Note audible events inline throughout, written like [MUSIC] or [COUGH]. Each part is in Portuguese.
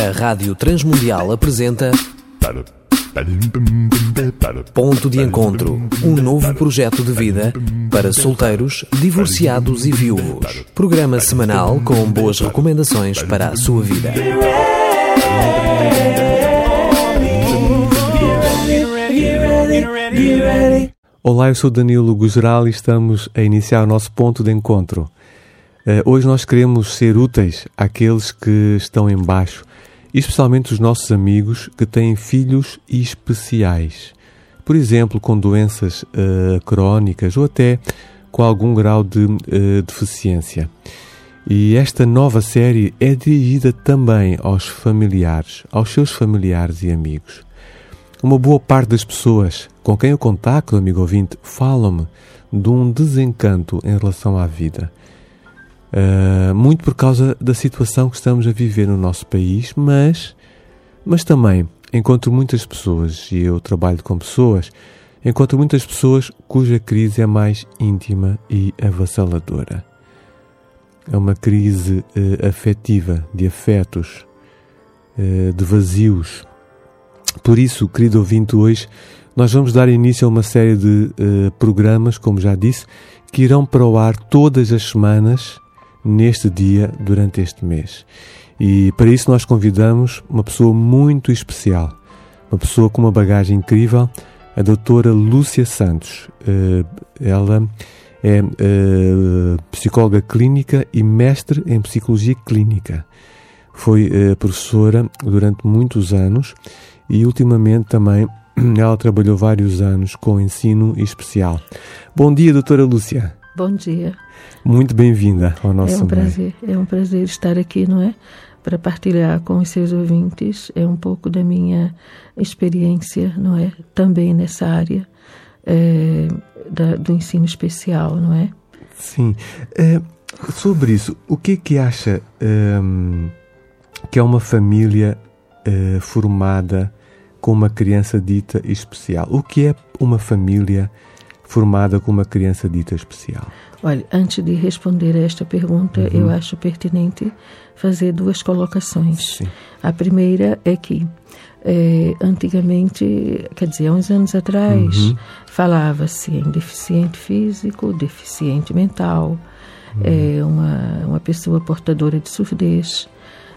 A Rádio Transmundial apresenta Ponto de Encontro, um novo projeto de vida para solteiros, divorciados e viúvos. Programa semanal com boas recomendações para a sua vida. Olá, eu sou Danilo Gugeral e estamos a iniciar o nosso ponto de encontro. Uh, hoje nós queremos ser úteis àqueles que estão embaixo, especialmente os nossos amigos que têm filhos especiais, por exemplo, com doenças uh, crónicas ou até com algum grau de uh, deficiência. E esta nova série é dirigida também aos familiares, aos seus familiares e amigos. Uma boa parte das pessoas com quem eu contacto, amigo ouvinte, falam-me de um desencanto em relação à vida. Uh, muito por causa da situação que estamos a viver no nosso país, mas, mas também encontro muitas pessoas, e eu trabalho com pessoas, encontro muitas pessoas cuja crise é mais íntima e avassaladora. É uma crise uh, afetiva, de afetos, uh, de vazios, por isso, querido ouvinte, hoje nós vamos dar início a uma série de programas, como já disse, que irão para o ar todas as semanas, neste dia, durante este mês. E para isso nós convidamos uma pessoa muito especial, uma pessoa com uma bagagem incrível, a doutora Lúcia Santos. Uh, ela é uh, psicóloga clínica e mestre em psicologia clínica. Foi professora durante muitos anos e ultimamente também [CLEARS THROAT] ela trabalhou vários anos com ensino especial. Bom dia, doutora Lúcia. Bom dia. Muito bem-vinda ao nosso É um prazer, é um prazer estar aqui, não é? Para partilhar com os seus ouvintes é um pouco da minha experiência, não é? Também nessa área é, da, do ensino especial, não é? Sim. É, sobre isso, o que é que acha um, que é uma família uh, formada com uma criança dita especial? O que é uma família formada com uma criança dita especial? Olha, antes de responder a esta pergunta, uhum. eu acho pertinente fazer duas colocações. Sim. A primeira é que é, antigamente, quer dizer, há uns anos atrás, uhum. falava-se em deficiente físico, deficiente mental, uhum. é, uma, uma pessoa portadora de surdez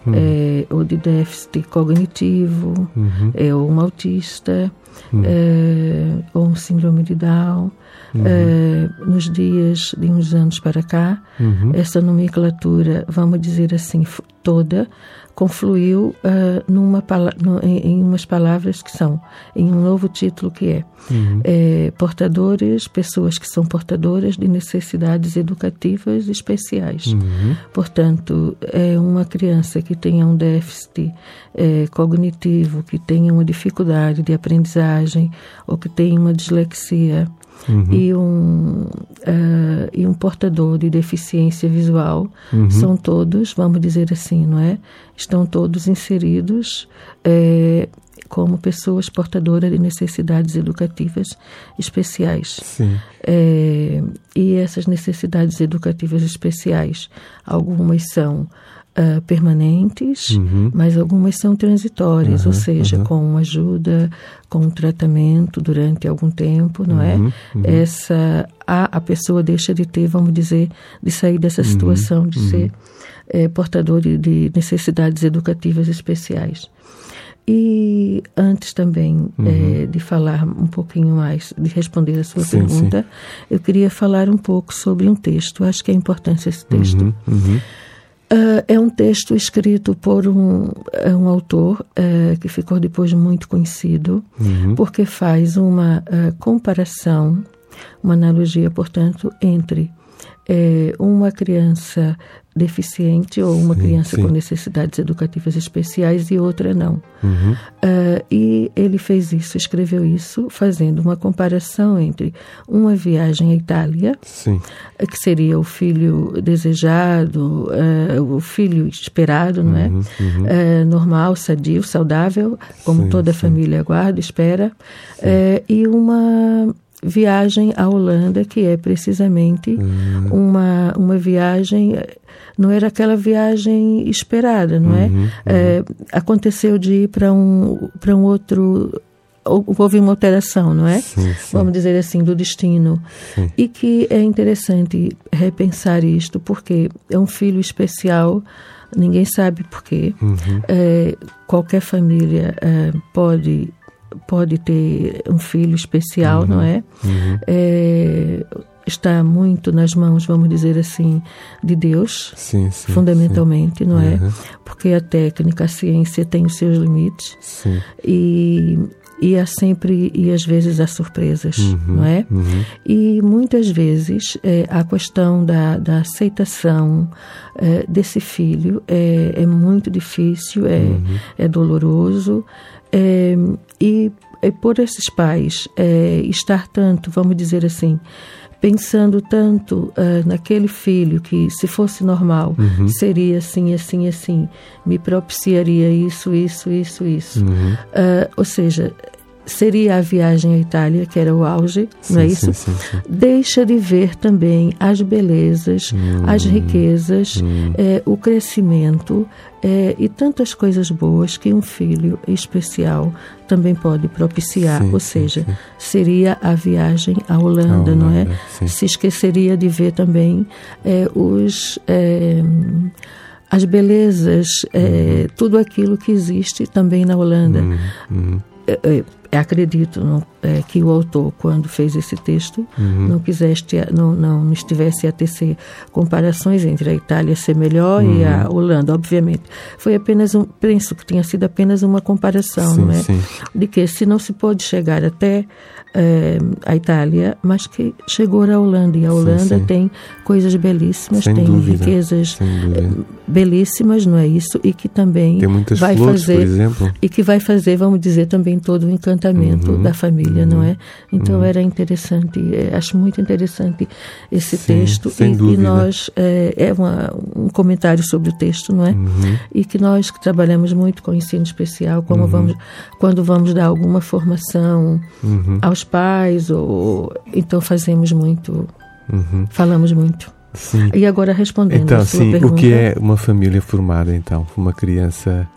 uhum. é, ou de déficit cognitivo, uhum. é, ou um autista, uhum. é, ou um síndrome de Down. Uhum. É, nos dias de uns anos para cá, uhum. essa nomenclatura, vamos dizer assim, toda, confluiu uh, numa, no, em, em, umas palavras que são, em um novo título que é, uhum. é, portadores, pessoas que são portadoras de necessidades educativas especiais. Uhum. Portanto, é uma criança que tenha um déficit é, cognitivo, que tenha uma dificuldade de aprendizagem ou que tenha uma dislexia uhum. e, um, uh, e um portador de deficiência visual uhum. são todos, vamos dizer assim, não é? Estão todos inseridos é, como pessoas portadoras de necessidades educativas especiais. É, e essas necessidades educativas especiais, algumas são uh, permanentes, uhum. mas algumas são transitórias, uhum, ou seja, uhum. com ajuda, com tratamento durante algum tempo, não é? Uhum, uhum. Essa a, a pessoa deixa de ter, vamos dizer, de sair dessa uhum, situação de ser é, portador de, de necessidades educativas especiais. E antes também uhum. é, de falar um pouquinho mais, de responder a sua sim, pergunta, sim. eu queria falar um pouco sobre um texto. Acho que é importante esse texto. Uhum, uhum. Uh, é um texto escrito por um, é um autor uh, que ficou depois muito conhecido, uhum. porque faz uma uh, comparação, uma analogia, portanto, entre eh, uma criança deficiente ou uma sim, criança sim. com necessidades educativas especiais e outra não. Uhum. Uh, e ele fez isso, escreveu isso, fazendo uma comparação entre uma viagem à Itália, sim. Uh, que seria o filho desejado, uh, o filho esperado, não é? Uhum, uhum. normal, sadio, saudável, como toda a família aguarda, espera, e uma viagem à Holanda, que é precisamente uhum. uma, uma viagem não era aquela viagem esperada, não é? Uhum, é aconteceu de ir para um, um outro houve uma alteração, não é? Sim, sim. Vamos dizer assim, do destino. Sim. E que é interessante repensar isto, porque é um filho especial, ninguém sabe porquê. Uhum. É, qualquer família é, pode pode ter um filho especial, Uhum. não é? É, Está muito nas mãos, vamos dizer assim, de Deus, Sim, sim. fundamentalmente, não é? Uhum. Porque a técnica, a ciência tem os seus limites Sim. e, e há sempre e às vezes há surpresas, Uhum, não é? uhum. E muitas vezes é, a questão da, da aceitação é, desse filho é, é muito difícil, é, Uhum. é doloroso é, e, e por esses pais é, estar tanto, vamos dizer assim, pensando tanto ah, naquele filho que, se fosse normal, Uhum. seria assim, assim, assim, me propiciaria isso, isso, isso, isso. Uhum. Ah, ou seja, seria a viagem à Itália, que era o auge, não é Sim, isso? sim, sim, sim. Deixa de ver também as belezas, Hum. as riquezas, eh, o crescimento eh, e tantas coisas boas que um filho especial também pode propiciar. Sim, Ou sim, seja, sim. seria a viagem à Holanda, À não é? Holanda, sim. Se esqueceria de ver também eh, os. eh, as belezas, eh, tudo aquilo que existe também na Holanda. Uhum. Uhum. É, é, acredito não, é, que o autor, quando fez esse texto, Uhum. não quisesse, não, não estivesse a tecer comparações entre a Itália ser melhor e a Uhum. Holanda, obviamente. Foi apenas um, penso que tinha sido apenas uma comparação, Sim, não é? sim. De que se não se pode chegar até eh, a Itália, mas que chegou à Holanda e a Holanda sim. tem coisas belíssimas, Sem tem dúvida, riquezas eh, belíssimas, não é isso? E que também Tem muitas vai flores, fazer por exemplo. e que vai fazer, vamos dizer, também todo o encantamento Uhum, da família, não é? Então uhum. era interessante, eh, acho muito interessante esse Sim, texto sem e, e nós eh, é uma, um comentário sobre o texto, não é? Uhum. E que nós que trabalhamos muito com ensino especial, como vamos, quando vamos dar alguma formação Uhum. aos pais ou então fazemos muito, Uhum. falamos muito. Sim. E agora respondendo Então, a sua sim, pergunta, o que é uma família formada, então? Uma criança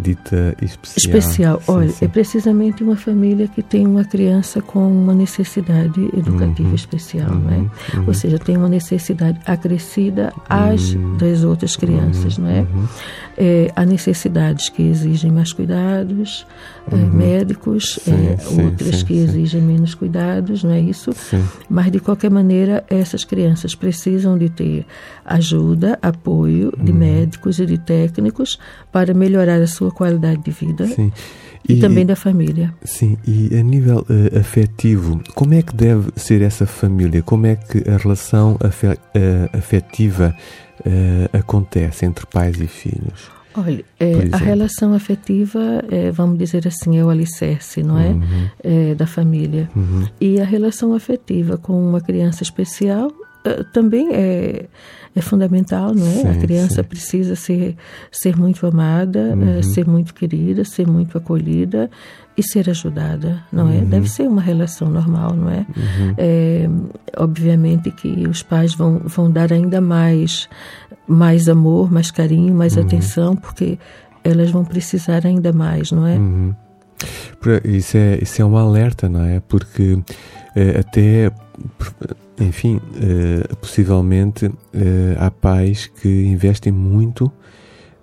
dita especial. especial. Sim, Olha, sim. é precisamente uma família que tem uma criança com uma necessidade educativa Uhum, especial, não é? uhum, uhum. Ou seja, tem uma necessidade acrescida às Uhum. das outras crianças, não é? uhum. É, há necessidades que exigem mais cuidados, é, médicos, Uhum. Sim, é, outras que exigem menos cuidados, não é isso? Mas, de qualquer maneira, essas crianças precisam de ter ajuda, apoio de médicos e de técnicos para melhorar a sua qualidade de vida Sim. e, também da família. Sim, e a nível eh, afetivo, como é que deve ser essa família? Como é que a relação afe- eh, afetiva eh, acontece entre pais e filhos? Olha, é, a relação afetiva, é, vamos dizer assim, é o alicerce, não é? É, da família. Uhum. E a relação afetiva com uma criança especial eh, também é, é fundamental, não é? Sim, a criança sim. precisa ser, ser muito amada, eh, ser muito querida, ser muito acolhida e ser ajudada, não é? Deve ser uma relação normal, não é? É, obviamente que os pais vão, vão dar ainda mais, mais amor, mais carinho, mais atenção, porque elas vão precisar ainda mais, não é? Uhum. Isso é, isso é um alerta, não é? Porque até, por- enfim, eh, possivelmente eh, há pais que investem muito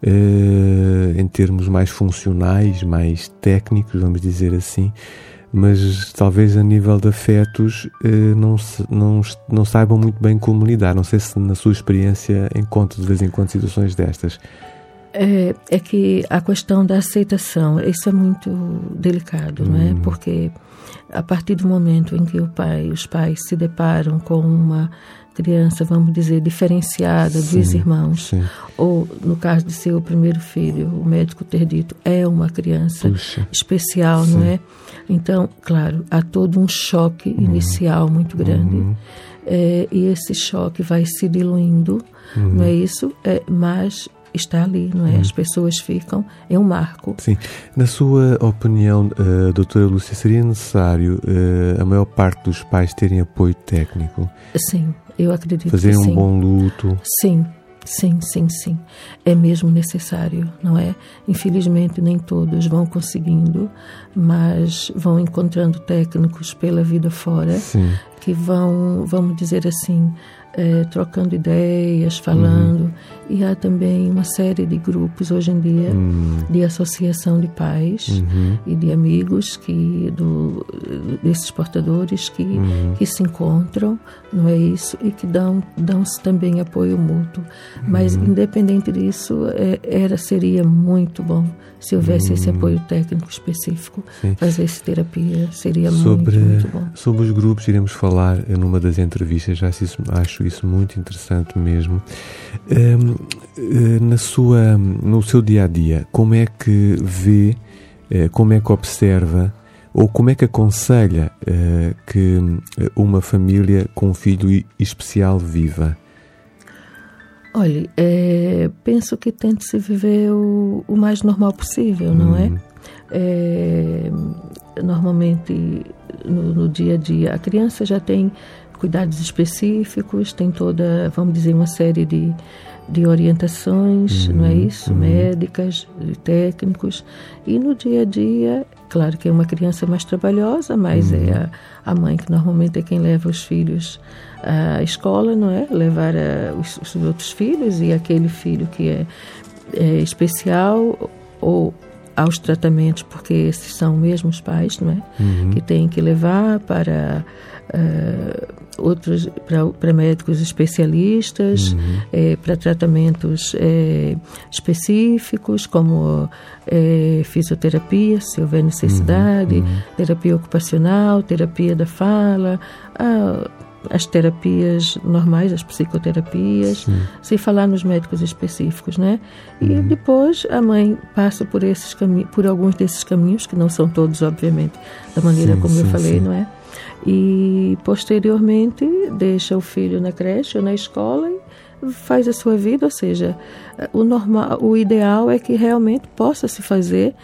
eh, em termos mais funcionais, mais técnicos, vamos dizer assim, mas talvez a nível de afetos eh, não, se- não, não saibam muito bem como lidar. Não sei se na sua experiência encontra de vez em quando situações destas. É, é que a questão da aceitação, isso é muito delicado, não é? Porque a partir do momento em que o pai, os pais se deparam com uma criança, vamos dizer, diferenciada dos Sim, irmãos, sim. ou no caso de ser o primeiro filho, o médico ter dito é uma criança Puxa. especial, não é? Então, claro, há todo um choque inicial muito grande. É, e esse choque vai se diluindo, não é isso? É, mas está ali, não é? As pessoas ficam, é um marco. Sim. Na sua opinião, eh, doutora Lúcia, seria necessário eh, a maior parte dos pais terem apoio técnico? Sim, eu acredito Fazerem que sim. um bom luto? Sim, Sim, sim, sim. É mesmo necessário, não é? Infelizmente, nem todos vão conseguindo, mas vão encontrando técnicos pela vida fora sim. que vão, vamos dizer assim, é, trocando ideias, falando. Uhum. E há também uma série de grupos hoje em dia uhum. de associação de pais uhum. e de amigos que do, desses portadores que, uhum. que se encontram, não é isso? E que dão dão-se também apoio mútuo. Mas uhum. independente disso, é, era seria muito bom se houvesse esse uhum. apoio técnico específico, Sim. fazer essa terapia seria sobre, muito, muito bom. Sobre os grupos iremos falar numa das entrevistas, já acho isso muito interessante mesmo. Um, eh, na sua, no seu dia a dia, como é que vê, eh, como é que observa ou como é que aconselha uh, que uma família com um filho especial viva? Olha, é, penso que tente-se viver o, o, mais normal possível, não é? Uhum. é normalmente, no, no, dia a dia, a criança já tem cuidados específicos, tem toda, vamos dizer, uma série de, de orientações, uhum, não é isso? Uhum. Médicas, técnicos. E no dia a dia, claro que é uma criança mais trabalhosa, mas uhum. é a, a, mãe que normalmente é quem leva os filhos à escola, não é? Levar a, os, os, outros filhos e aquele filho que é, é especial ou aos tratamentos, porque esses são mesmo os pais, não é? Uhum. Que têm que levar para uh, outros para médicos especialistas, uhum. é, para tratamentos é, específicos, como é, fisioterapia, se houver necessidade, uhum. uhum. terapia ocupacional, terapia da fala, a, as terapias normais, as psicoterapias, Sim. sem falar nos médicos específicos, né? E uhum. depois a mãe passa por esses caminhos, por alguns desses caminhos que não são todos, obviamente, da maneira sim, como sim, eu falei, não é? E posteriormente deixa o filho na creche ou na escola e faz a sua vida, ou seja, o normal, o ideal é que realmente possa se fazer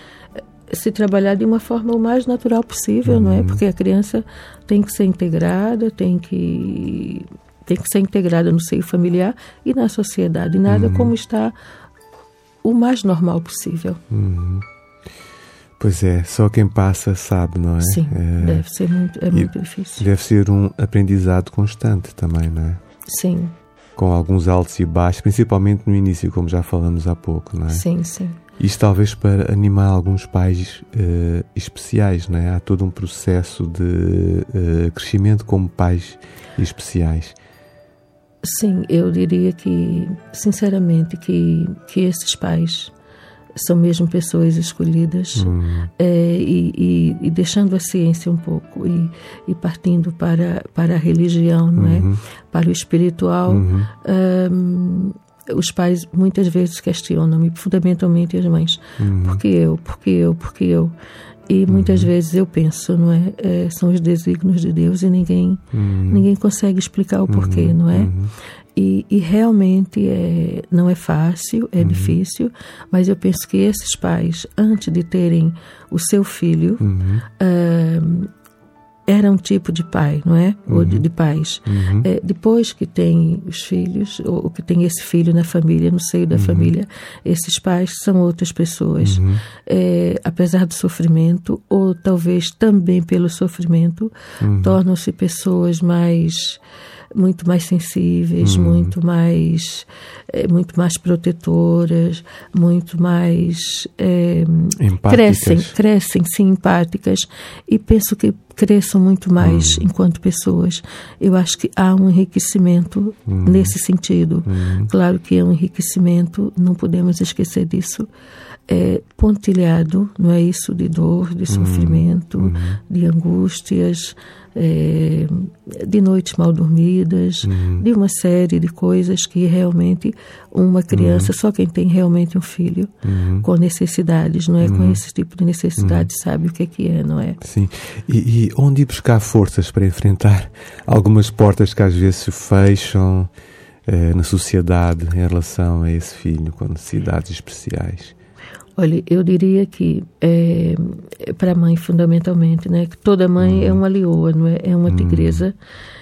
se trabalhar de uma forma o mais natural possível, uhum. não é? Uhum. Porque a criança tem que ser integrada, tem que tem que ser integrada no seio familiar e na sociedade, nada uhum. como está o mais normal possível. Uhum. Pois é, só quem passa sabe, não é? Sim, é, deve ser muito, é muito difícil. Deve ser um aprendizado constante também, não é? Sim. Com alguns altos e baixos, principalmente no início, como já falamos há pouco, não é? Sim, sim. Isto talvez para animar alguns pais uh, especiais, não é? Há todo um processo de uh, crescimento como pais especiais. Sim, eu diria que, sinceramente, que, que esses pais são mesmo pessoas escolhidas uhum. é, e, e, e, deixando a ciência um pouco e, e, partindo para, para a religião, não é? Uhum. Para o espiritual. Um, uhum. os pais muitas vezes questionam-me, fundamentalmente as mães, uhum. por que eu, por que eu, por que eu? E muitas uhum. vezes eu penso, não é? é? São os desígnios de Deus e ninguém, uhum. ninguém consegue explicar o porquê, uhum. não é? Uhum. E, e, realmente é, não é fácil, é uhum. difícil, mas eu penso que esses pais, antes de terem o seu filho, uhum. uh, era um tipo de pai, não é? Ou de, uhum. de pais. Uhum. É, depois que tem os filhos, ou, ou, que tem esse filho na família, no seio da uhum. família, esses pais são outras pessoas. Uhum. É, apesar do sofrimento, ou talvez também pelo sofrimento, uhum. tornam-se pessoas mais muito mais sensíveis, uhum. muito mais é, muito mais protetoras, muito mais é, crescem, crescem, sim, empáticas e penso que cresçam muito mais uhum. enquanto pessoas. Eu acho que há um enriquecimento uhum. nesse sentido. Uhum. Claro que é um enriquecimento, não podemos esquecer disso. É, pontilhado, não é isso, de dor, de uhum. sofrimento, uhum. de angústias, é, de noites mal dormidas, uhum. de uma série de coisas que realmente uma criança, uhum. só quem tem realmente um filho uhum. com necessidades, não é? Com uhum. esse tipo de necessidade, uhum. sabe o que é que é, não é? Sim. E, e, onde ir buscar forças para enfrentar algumas portas que às vezes se fecham eh, na sociedade em relação a esse filho com necessidades especiais? Olha, eu diria que é, para a mãe fundamentalmente, né, que toda mãe uhum. é uma leoa, não é? É uma uhum. tigresa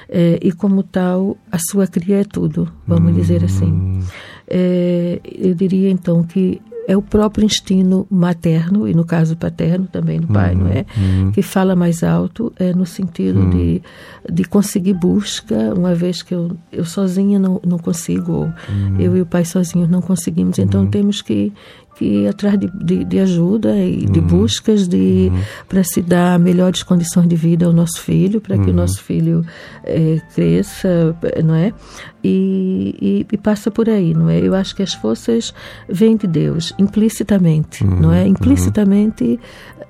é, e como tal a sua cria é tudo, vamos uhum. dizer assim. é, eu diria então que é o próprio instinto materno, e no caso paterno também do pai, uhum, não é? Uhum. Que fala mais alto, é no sentido uhum. de, de conseguir busca, uma vez que eu, eu sozinha não, não consigo, ou uhum. eu e o pai sozinhos não conseguimos, então uhum. temos que que ir atrás de, de, de ajuda e de uhum. buscas de uhum. para se dar melhores condições de vida ao nosso filho, para que o uhum. nosso filho é, cresça, não é? E, e, e, passa por aí, não é? Eu acho que as forças vêm de Deus, implicitamente, uhum. não é? Implicitamente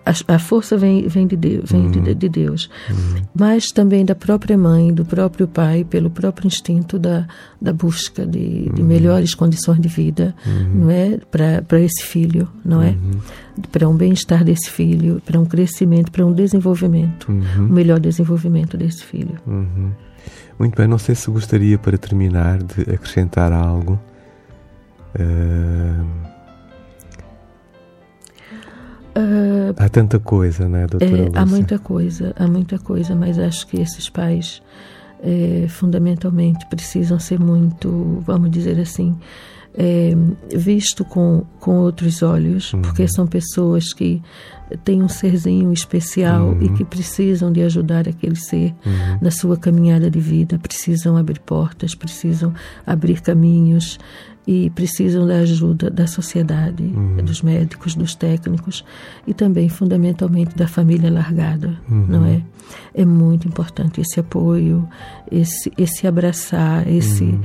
a, a, força vem, vem, de, Deus, vem de, uhum. de, Deus, uhum. mas também da própria mãe, do próprio pai, pelo próprio instinto da, da busca de, de melhores condições de vida, não é? Para esse filho, não é? Para um bem-estar desse filho, para um crescimento, para um desenvolvimento, o melhor desenvolvimento desse filho. Muito bem, não sei se gostaria para terminar de acrescentar algo. Uh... Uh, há tanta coisa, né, doutora é, Há muita coisa, há muita coisa, mas acho que esses pais é, fundamentalmente precisam ser muito, vamos dizer assim, é, visto com, com outros olhos, uhum. porque são pessoas que têm um serzinho especial uhum. e que precisam de ajudar aquele ser uhum. na sua caminhada de vida, precisam abrir portas, precisam abrir caminhos e precisam da ajuda da sociedade, uhum. dos médicos, dos técnicos e também fundamentalmente da família largada, uhum. não é? É muito importante esse apoio, esse esse abraçar, esse uhum.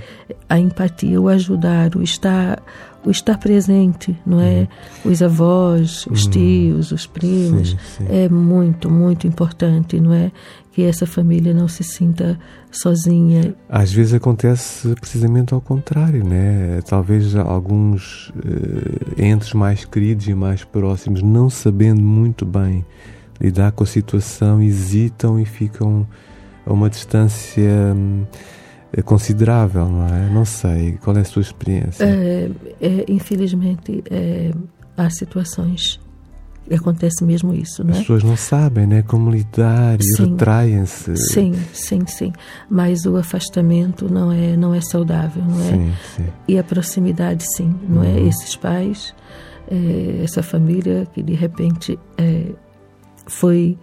a empatia, o ajudar, o estar o estar presente, não é? Uhum. Os avós, os uhum. tios, os primos, sim, sim. é muito, muito importante, não é? Que essa família não se sinta sozinha. Às vezes acontece precisamente ao contrário, né? Talvez alguns uh, entes mais queridos e mais próximos, não sabendo muito bem lidar com a situação, hesitam e ficam a uma distância. Hum, é considerável, não é? Não sei. Qual é a sua experiência? É, é, infelizmente, é, há situações acontece mesmo isso, não é? As pessoas não sabem, né? Como lidar e retraem-se. Sim, sim, sim. Mas o afastamento não é, não é saudável, não é? Sim, sim. E a proximidade, sim, não é? uhum. é? Esses pais, é, essa família que de repente é, foi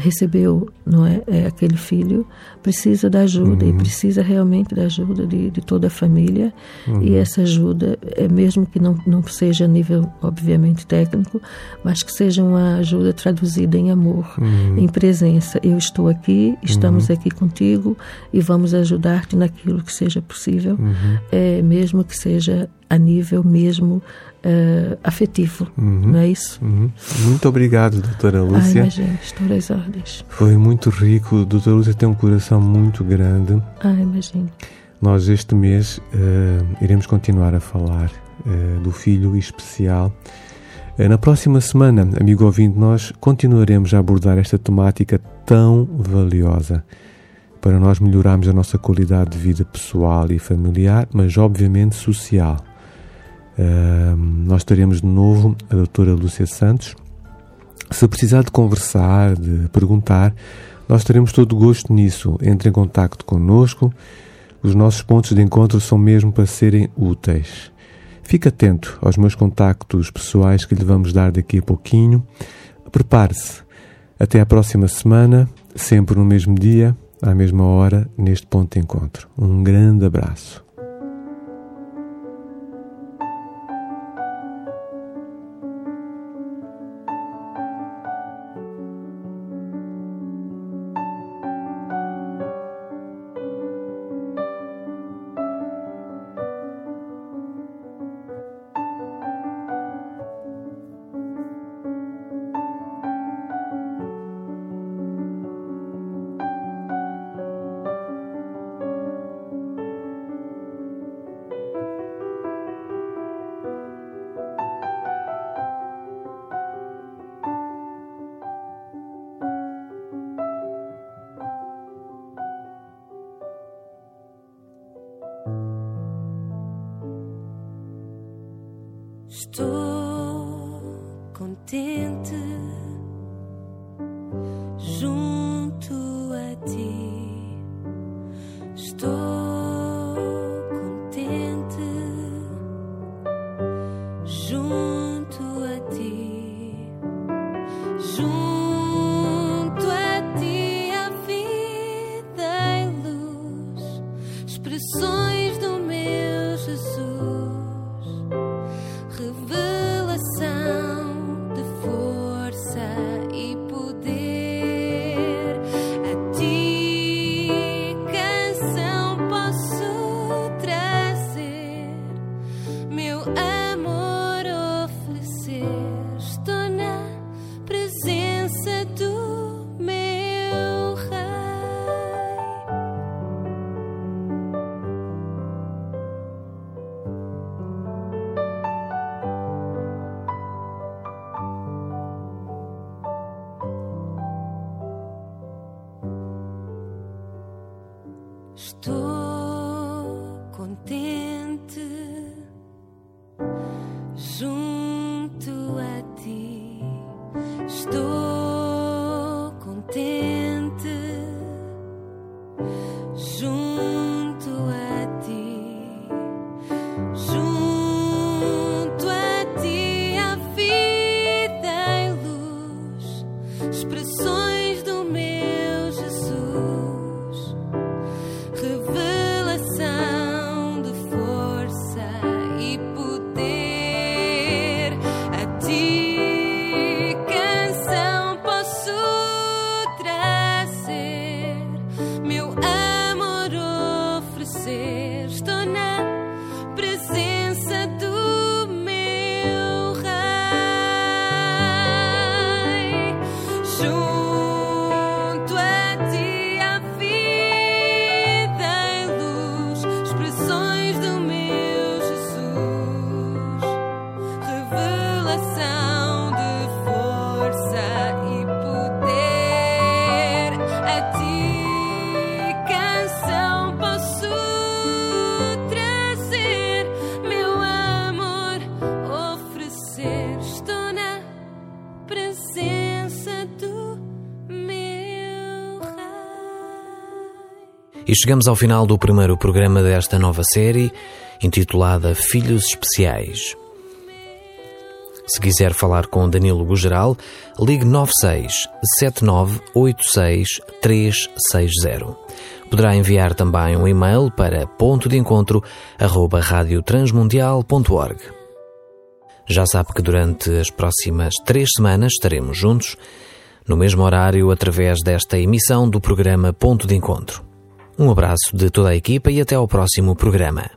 recebeu não é, é, aquele filho precisa da ajuda uhum. e precisa realmente da ajuda de, de toda a família uhum. e essa ajuda é mesmo que não não seja a nível obviamente técnico mas que seja uma ajuda traduzida em amor uhum. em presença eu estou aqui estamos uhum. aqui contigo e vamos ajudar-te naquilo que seja possível uhum. é mesmo que seja a nível mesmo uh, afetivo, uhum. não é isso? Uhum. Muito obrigado, doutora Lúcia. Ai, imagina, estou às ordens. Foi muito rico, doutora Lúcia tem um coração muito grande. Ah, imagino. Nós este mês uh, iremos continuar a falar uh, do filho especial. Na próxima semana, amigo ouvinte, nós continuaremos a abordar esta temática tão valiosa para nós melhorarmos a nossa qualidade de vida pessoal e familiar, mas obviamente social nós teremos de novo a doutora Lúcia Santos. Se precisar de conversar, de perguntar, nós teremos todo o gosto nisso. Entre em contato connosco. Os nossos pontos de encontro são mesmo para serem úteis. Fique atento aos meus contactos pessoais que lhe vamos dar daqui a pouquinho. Prepare-se. Até a próxima semana, sempre no mesmo dia, à mesma hora, neste ponto de encontro. Um grande abraço. Estou contente E chegamos ao final do primeiro programa desta nova série, intitulada Filhos Especiais. Se quiser falar com Danilo Gugeral, ligue 96 7986 360. Poderá enviar também um e-mail para ponto de encontro radiotransmundial.org. Já sabe que durante as próximas três semanas estaremos juntos, no mesmo horário, através desta emissão do programa Ponto de Encontro. Um abraço de toda a equipa e até ao próximo programa.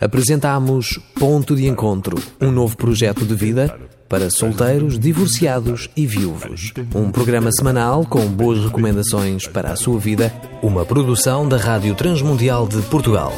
Apresentamos Ponto de Encontro, um novo projeto de vida para solteiros, divorciados e viúvos. Um programa semanal com boas recomendações para a sua vida, uma produção da Rádio Transmundial de Portugal.